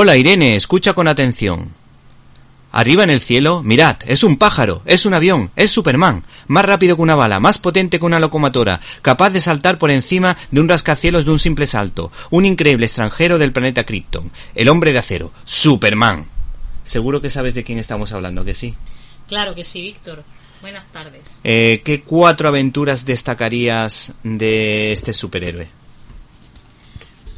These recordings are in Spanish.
Hola Irene, escucha con atención. Arriba en el cielo, mirad, es un pájaro, es un avión, es Superman, más rápido que una bala, más potente que una locomotora, capaz de saltar por encima de un rascacielos de un simple salto, un increíble extranjero del planeta Krypton, el hombre de acero, Superman. Seguro que sabes de quién estamos hablando, que sí. Claro que sí, Víctor. Buenas tardes. Eh, ¿Qué cuatro aventuras destacarías de este superhéroe?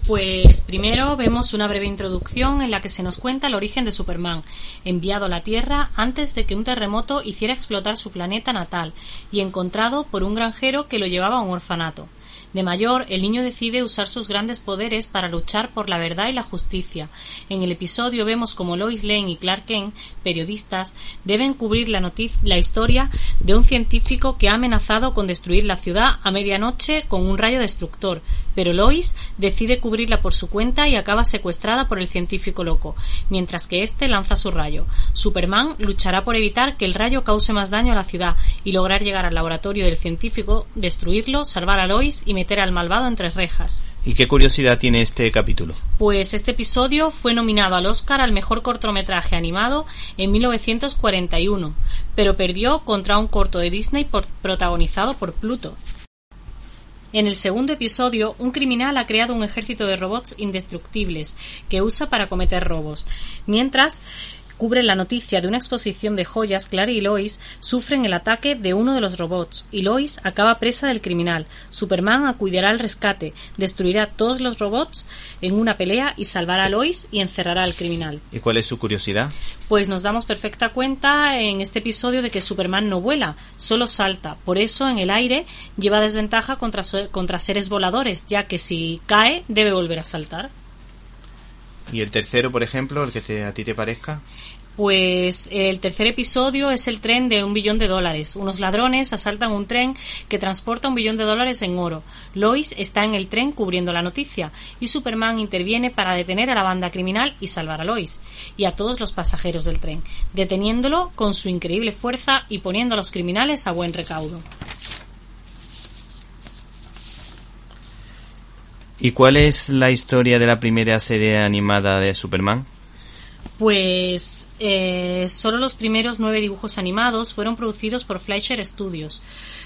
Pues primero vemos una breve introducción en la que se nos cuenta el origen de Superman, enviado a la Tierra antes de que un terremoto hiciera explotar su planeta natal y encontrado por un granjero que lo llevaba a un orfanato. De mayor, el niño decide usar sus grandes poderes para luchar por la verdad y la justicia. En el episodio vemos como Lois Lane y Clark Kent, periodistas, deben cubrir la, la historia de un científico que ha amenazado con destruir la ciudad a medianoche con un rayo destructor, pero Lois decide cubrirla por su cuenta y acaba secuestrada por el científico loco, mientras que éste lanza su rayo. Superman luchará por evitar que el rayo cause más daño a la ciudad y lograr llegar al laboratorio del científico, destruirlo, salvar a Lois y meter al malvado entre rejas. ¿Y qué curiosidad tiene este capítulo? Pues este episodio fue nominado al Oscar al mejor cortometraje animado en 1941, pero perdió contra un corto de Disney protagonizado por Pluto. En el segundo episodio, un criminal ha creado un ejército de robots indestructibles que usa para cometer robos, mientras Cubre la noticia de una exposición de joyas, Clara y Lois sufren el ataque de uno de los robots y Lois acaba presa del criminal. Superman acudirá al rescate, destruirá todos los robots en una pelea y salvará a Lois y encerrará al criminal. ¿Y cuál es su curiosidad? Pues nos damos perfecta cuenta en este episodio de que Superman no vuela, solo salta. Por eso en el aire lleva desventaja contra, contra seres voladores, ya que si cae debe volver a saltar. ¿Y el tercero, por ejemplo, el que a ti te parezca? Pues el tercer episodio es el tren de un billón de dólares. Unos ladrones asaltan un tren que transporta un billón de dólares en oro. Lois está en el tren cubriendo la noticia y Superman interviene para detener a la banda criminal y salvar a Lois y a todos los pasajeros del tren, deteniéndolo con su increíble fuerza y poniendo a los criminales a buen recaudo. ¿Y cuál es la historia de la primera serie animada de Superman? Pues eh, solo los primeros nueve dibujos animados fueron producidos por Fleischer Studios.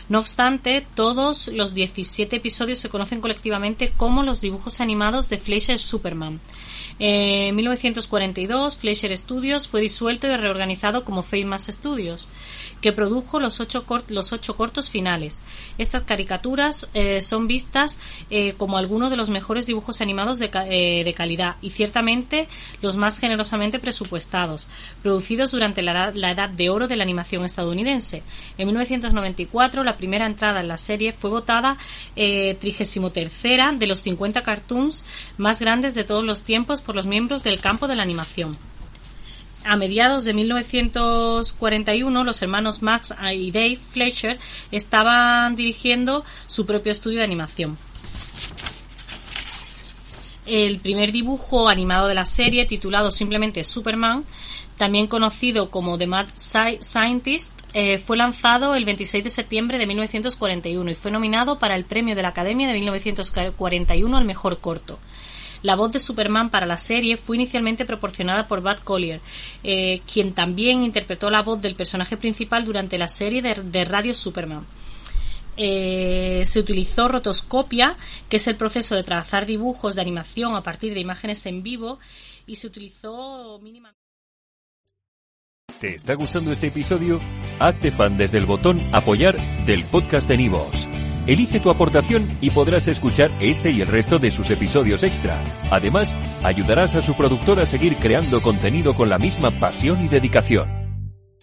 No obstante, todos los 17 episodios se conocen colectivamente como los dibujos animados de Fleischer Superman. En 1942, Fleischer Studios fue disuelto y reorganizado como Famous Studios que produjo los ocho, los ocho cortos finales. Estas caricaturas eh, son vistas eh, como algunos de los mejores dibujos animados de, de, calidad y ciertamente los más generosamente presupuestados, producidos durante la, edad de oro de la animación estadounidense. En 1994, la primera entrada en la serie fue votada trigésimo tercera de los 50 cartoons más grandes de todos los tiempos por los miembros del campo de la animación a mediados de 1941 los hermanos Max y Dave Fletcher estaban dirigiendo su propio estudio de animación. El primer dibujo animado de la serie, titulado simplemente Superman, también conocido como The Mad Scientist, eh, fue lanzado el 26 de septiembre de 1941 y fue nominado para el premio de la Academia de 1941 al mejor corto. La voz de Superman para la serie fue inicialmente proporcionada por Bud Collier, eh, quien también interpretó la voz del personaje principal durante la serie de, radio Superman. Eh, se utilizó rotoscopia, que es el proceso de trazar dibujos de animación a partir de imágenes en vivo, y se utilizó mínimamente. ¿Te está gustando este episodio? Hazte fan desde el botón Apoyar del podcast de Nivos. Elige tu aportación y podrás escuchar este y el resto de sus episodios extra. Además, ayudarás a su productor a seguir creando contenido con la misma pasión y dedicación.